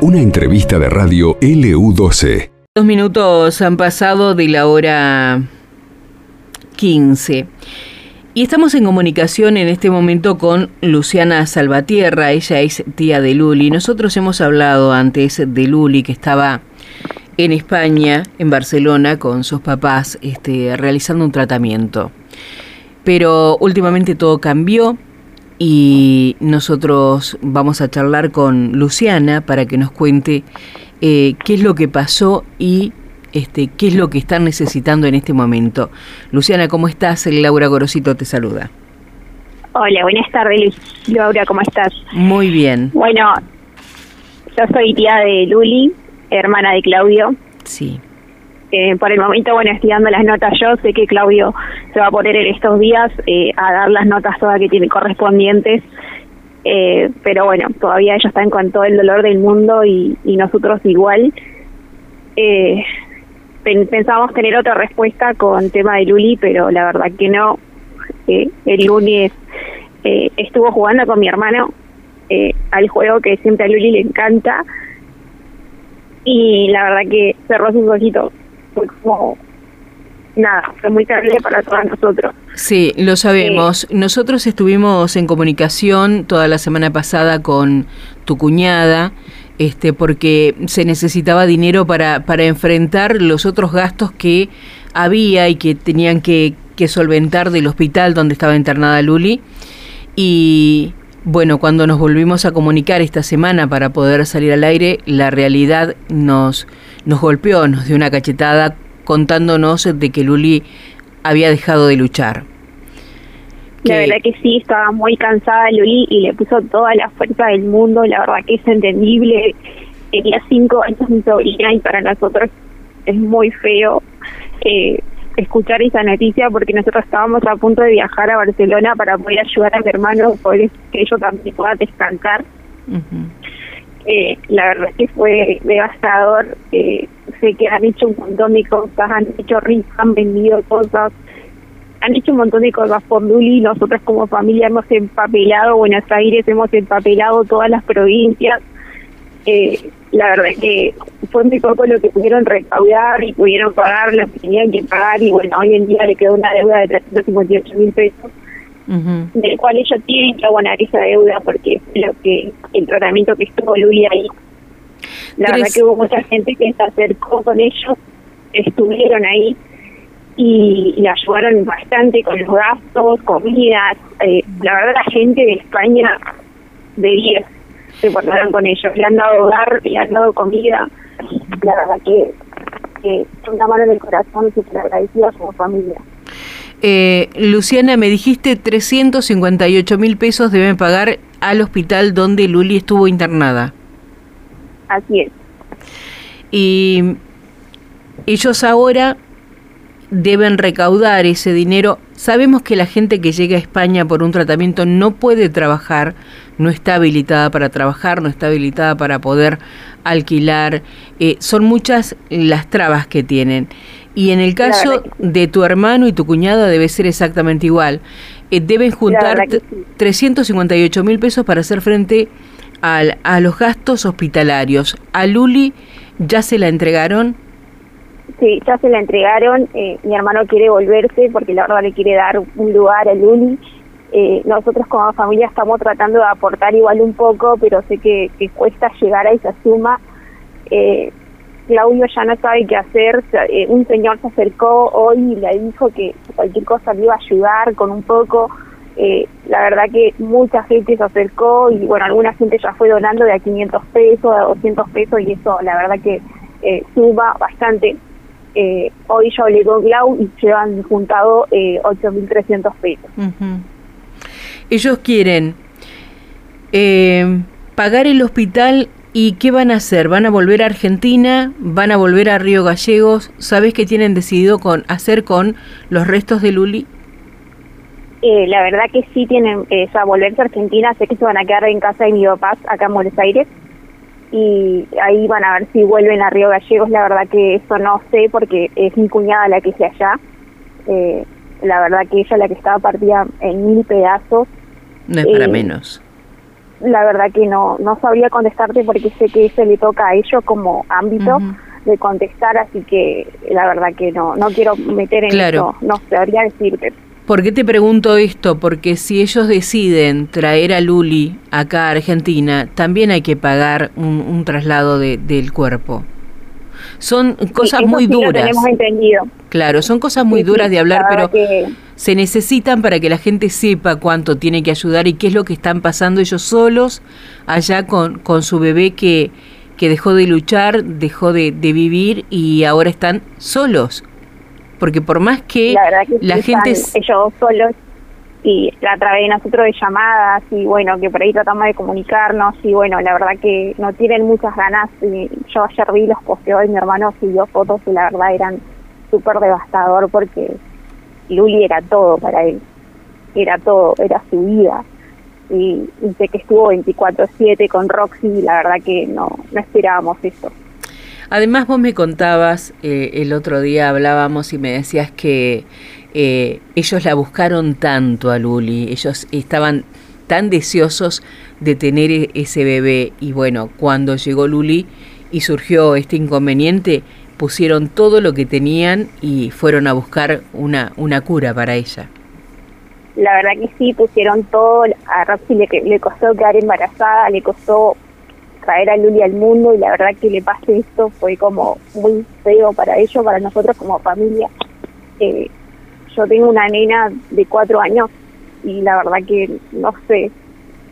Una entrevista de radio LU12. Dos minutos han pasado de la hora 15. Y estamos en comunicación en este momento con Luciana Salvatierra, ella es tía de Luli. Nosotros hemos hablado antes de Luli que estaba en España, en Barcelona, con sus papás, este, realizando un tratamiento. Pero últimamente todo cambió y nosotros vamos a charlar con Luciana para que nos cuente eh, qué es lo que pasó y este, qué es lo que están necesitando en este momento. Luciana, ¿cómo estás? Laura Gorosito te saluda. Hola, buenas tardes, Laura, ¿cómo estás? Muy bien. Bueno, yo soy tía de Luli, hermana de Claudio. Sí. Eh, por el momento, bueno, estoy dando las notas yo. Sé que Claudio se va a poner en estos días eh, a dar las notas todas que tiene correspondientes. Eh, pero bueno, todavía ellos están con todo el dolor del mundo y, nosotros igual. Eh, pensamos tener otra respuesta con tema de Luli, pero la verdad que no. el lunes estuvo jugando con mi hermano al juego que siempre a Luli le encanta y la verdad que cerró sus ojitos fue como nada, fue muy terrible para todos nosotros. Sí, lo sabemos. Nosotros estuvimos en comunicación toda la semana pasada con tu cuñada, este, porque se necesitaba dinero para, para enfrentar los otros gastos que había y que tenían que, que solventar del hospital donde estaba internada Luli. Y bueno, cuando nos volvimos a comunicar esta semana para poder salir al aire, la realidad nos nos golpeó, nos dio una cachetada contándonos de que Luli había dejado de luchar. La verdad que sí, estaba muy cansada Luli y le puso toda la fuerza del mundo, la verdad que es entendible. Tenía cinco años mi sobrina y para nosotros es muy feo eh, escuchar esa noticia porque nosotros estábamos a punto de viajar a Barcelona para poder ayudar a mi hermano, poder que ellos también pueda descansar. Eh, la verdad es que fue devastador. Eh, sé que han hecho un montón de cosas, han hecho rifas, han vendido cosas, han hecho un montón de cosas por Luli. Nosotros como familia hemos empapelado Buenos Aires, hemos empapelado todas las provincias. Eh, la verdad es que fue muy poco lo que pudieron recaudar y pudieron pagar lo que tenían que pagar y bueno, hoy en día le quedó una deuda de 358 mil pesos del cual ellos tienen que abonar esa deuda porque lo que el tratamiento que estuvo Luis ahí. La verdad que hubo mucha gente que se acercó con ellos, estuvieron ahí y, le ayudaron bastante con los gastos, comidas. Eh, la verdad la gente de España de 10 se portaron con ellos, le han dado hogar, le han dado comida. La verdad que, que una mano en el corazón, súper agradecidos como familia. Eh, Luciana, me dijiste 358 mil pesos deben pagar al hospital donde Luli estuvo internada. Así es. Y ellos ahora deben recaudar ese dinero. Sabemos que la gente que llega a España por un tratamiento no puede trabajar, no está habilitada para trabajar, no está habilitada para poder alquilar. Eh, son muchas las trabas que tienen. Y en el caso de tu hermano y tu cuñada debe ser exactamente igual. Eh, deben juntar 358 mil pesos para hacer frente al, a los gastos hospitalarios. ¿A Luli ya se la entregaron? Sí, ya se la entregaron. Eh, mi hermano quiere volverse porque la verdad le quiere dar un lugar a Luli. Eh, nosotros como familia estamos tratando de aportar igual un poco, pero sé que, cuesta llegar a esa suma. Eh, Claudio ya no sabe qué hacer. Eh, un señor se acercó hoy y le dijo que cualquier cosa le iba a ayudar con un poco. Eh, la verdad que mucha gente se acercó y bueno, alguna gente ya fue donando de a 500 pesos, a 200 pesos y eso la verdad que eh, suma bastante. Eh, hoy yo hablé con Clau y llevan juntado eh, 8.300 pesos. Ellos quieren pagar el hospital ¿Y qué van a hacer? ¿Van a volver a Argentina? ¿Van a volver a Río Gallegos? ¿Sabes qué tienen decidido con hacer con los restos de Luli? Eh, la verdad que sí tienen, eh, o sea, volverse a Argentina, sé que se van a quedar en casa de mi papá acá en Buenos Aires y ahí van a ver si vuelven a Río Gallegos, la verdad que eso no sé porque es mi cuñada la que esté allá, eh, la verdad que ella la que estaba partida en mil pedazos. No es para menos. la verdad que no no sabría contestarte porque sé que eso le toca a ellos como ámbito de contestar, así que la verdad que no no quiero meter en eso, no sabría decirte. ¿Por qué te pregunto esto? Porque si ellos deciden traer a Luli acá a Argentina, también hay que pagar un, traslado de, del cuerpo. Son cosas muy duras. entendido. Claro, son cosas muy duras de hablar, pero se necesitan para que la gente sepa cuánto tiene que ayudar y qué es lo que están pasando ellos solos allá con, con su bebé que, que dejó de luchar, dejó de, de vivir y ahora están solos porque por más que la, gente... ellos solos y a través de nosotros de llamadas y bueno, que por ahí tratamos de comunicarnos y bueno, la verdad que no tienen muchas ganas. Y yo ayer vi los posteos y mi hermano subió fotos y la verdad eran súper devastador porque Luli era todo para él, era todo, era su vida. Y, sé que estuvo 24/7 con Roxy y la verdad que no, no esperábamos eso. Además, vos me contabas, eh, el otro día hablábamos y me decías que eh, ellos la buscaron tanto a Luli, ellos estaban tan deseosos de tener e-, ese bebé y bueno, cuando llegó Luli y surgió este inconveniente, pusieron todo lo que tenían y fueron a buscar una, una cura para ella. La verdad que sí, pusieron todo, a Roxy le, le costó quedar embarazada, le costó traer a Luli al mundo y la verdad que le pase esto fue como muy feo para ellos, para nosotros como familia. Eh, yo tengo una nena de cuatro años y la verdad que no sé,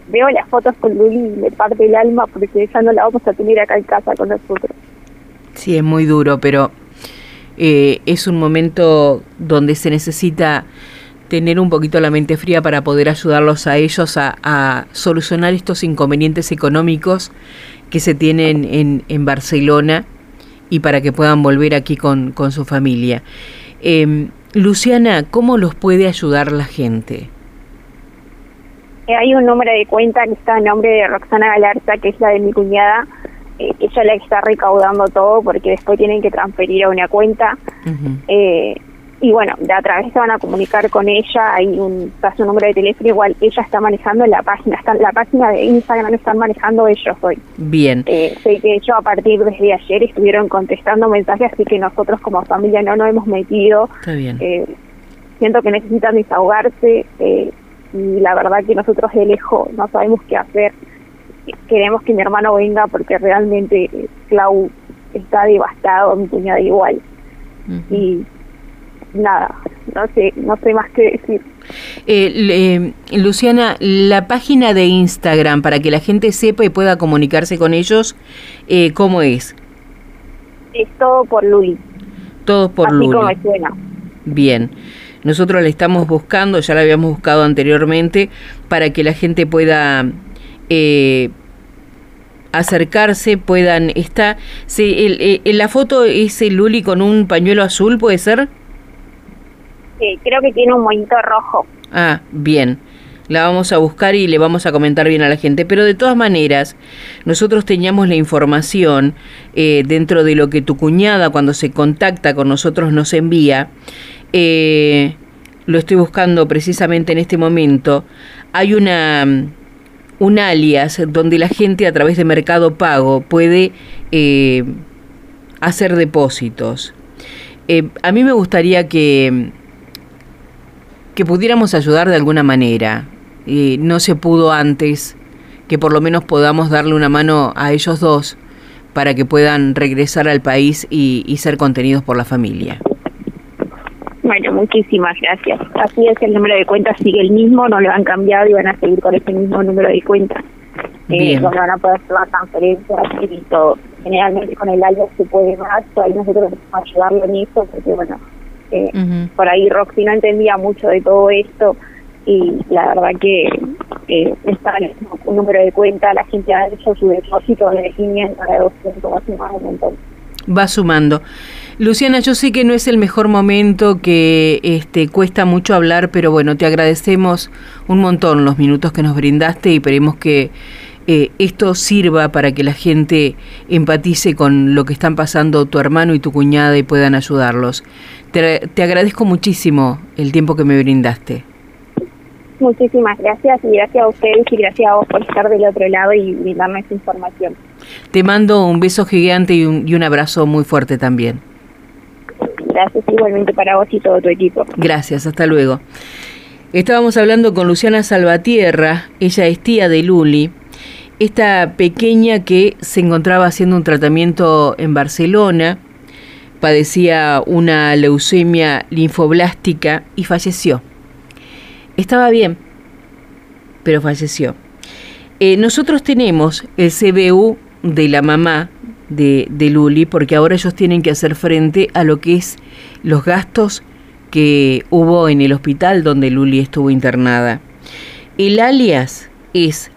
veo las fotos con Luli y me parte el alma porque ya no la vamos a tener acá en casa con nosotros. Sí, es muy duro, pero eh, es un momento donde se necesita tener un poquito la mente fría para poder ayudarlos a ellos a, solucionar estos inconvenientes económicos que se tienen en, en Barcelona y para que puedan volver aquí con, con su familia. Eh, Luciana, ¿cómo los puede ayudar la gente? Eh, hay un número de cuenta que está en nombre de Roxana Galarza, que es la de mi cuñada, eh, ella la está recaudando todo porque después tienen que transferir a una cuenta. eh, y bueno, de a través se van a comunicar con ella, hay un, su número de teléfono, igual ella está manejando la página, está, la página de Instagram están manejando ellos hoy. Bien. Eh, sé que ellos a partir de ayer estuvieron contestando mensajes, así que nosotros como familia no nos hemos metido. Está bien. Eh, siento que necesitan desahogarse eh, y la verdad que nosotros de lejos no sabemos qué hacer. Queremos que mi hermano venga porque realmente Clau está devastado, mi cuñada igual. Y nada, no sé, no sé más que decir. Eh, Luciana, la página de Instagram para que la gente sepa y pueda comunicarse con ellos, eh, ¿cómo es? Es todo por Luli. Todo por Así Como suena. Bien. Nosotros le estamos buscando, ya la habíamos buscado anteriormente, para que la gente pueda eh, acercarse, puedan... Está, sí, el, el, la foto es el Luli con un pañuelo azul, ¿puede ser? Creo que tiene un moñito rojo. Ah, bien. La vamos a buscar y le vamos a comentar bien a la gente. Pero de todas maneras, nosotros teníamos la información eh, dentro de lo que tu cuñada cuando se contacta con nosotros nos envía. Eh, lo estoy buscando precisamente en este momento. Hay una un alias donde la gente a través de Mercado Pago puede eh, hacer depósitos. a mí me gustaría que que pudiéramos ayudar de alguna manera. y no se pudo antes, que por lo menos podamos darle una mano a ellos dos para que puedan regresar al país y, ser contenidos por la familia. Bueno, muchísimas gracias. Así es, el número de cuenta sigue el mismo, no lo han cambiado y van a seguir con ese mismo número de cuenta. Eh, donde van a poder hacer la transferencia y todo. Generalmente con el alias se puede más, ahí nosotros ayudarlo en eso, porque bueno, eh, por ahí Roxy no entendía mucho de todo esto y la verdad que eh, está un número de cuenta, la gente ha hecho su depósito de 500 a 200, va sumando un montón. Va sumando. Luciana, yo sé que no es el mejor momento, que este cuesta mucho hablar, pero bueno, te agradecemos un montón los minutos que nos brindaste y esperemos que eh, esto sirva para que la gente empatice con lo que están pasando tu hermano y tu cuñada y puedan ayudarlos. Te, agradezco muchísimo el tiempo que me brindaste. Muchísimas gracias y gracias a ustedes y gracias a vos por estar del otro lado y brindarme esa información. Te mando un beso gigante y un, y un abrazo muy fuerte también. Gracias igualmente para vos y todo tu equipo. Gracias, hasta luego. Estábamos hablando con Luciana Salvatierra, ella es tía de Luli, esta pequeña que se encontraba haciendo un tratamiento en Barcelona, padecía una leucemia linfoblástica y falleció. Estaba bien, pero falleció. Eh, nosotros tenemos el CBU de la mamá de, de Luli porque ahora ellos tienen que hacer frente a lo que es los gastos que hubo en el hospital donde Luli estuvo internada. El alias es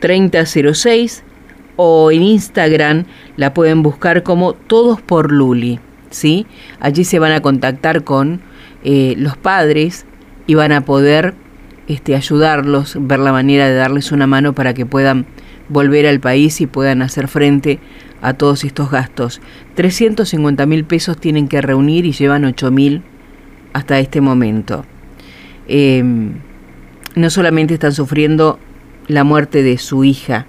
Luz3006 o en Instagram la pueden buscar como Todos por Luli. ¿sí? Allí se van a contactar con eh, los padres y van a poder este, ayudarlos, ver la manera de darles una mano para que puedan volver al país y puedan hacer frente a todos estos gastos. 350 mil pesos tienen que reunir y llevan 8 mil hasta este momento. Em, no solamente están sufriendo la muerte de su hija,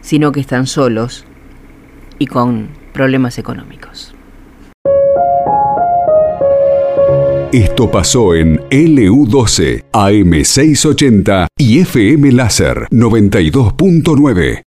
sino que están solos y con problemas económicos. Esto pasó en LU12, AM680 y FM Láser 92.9.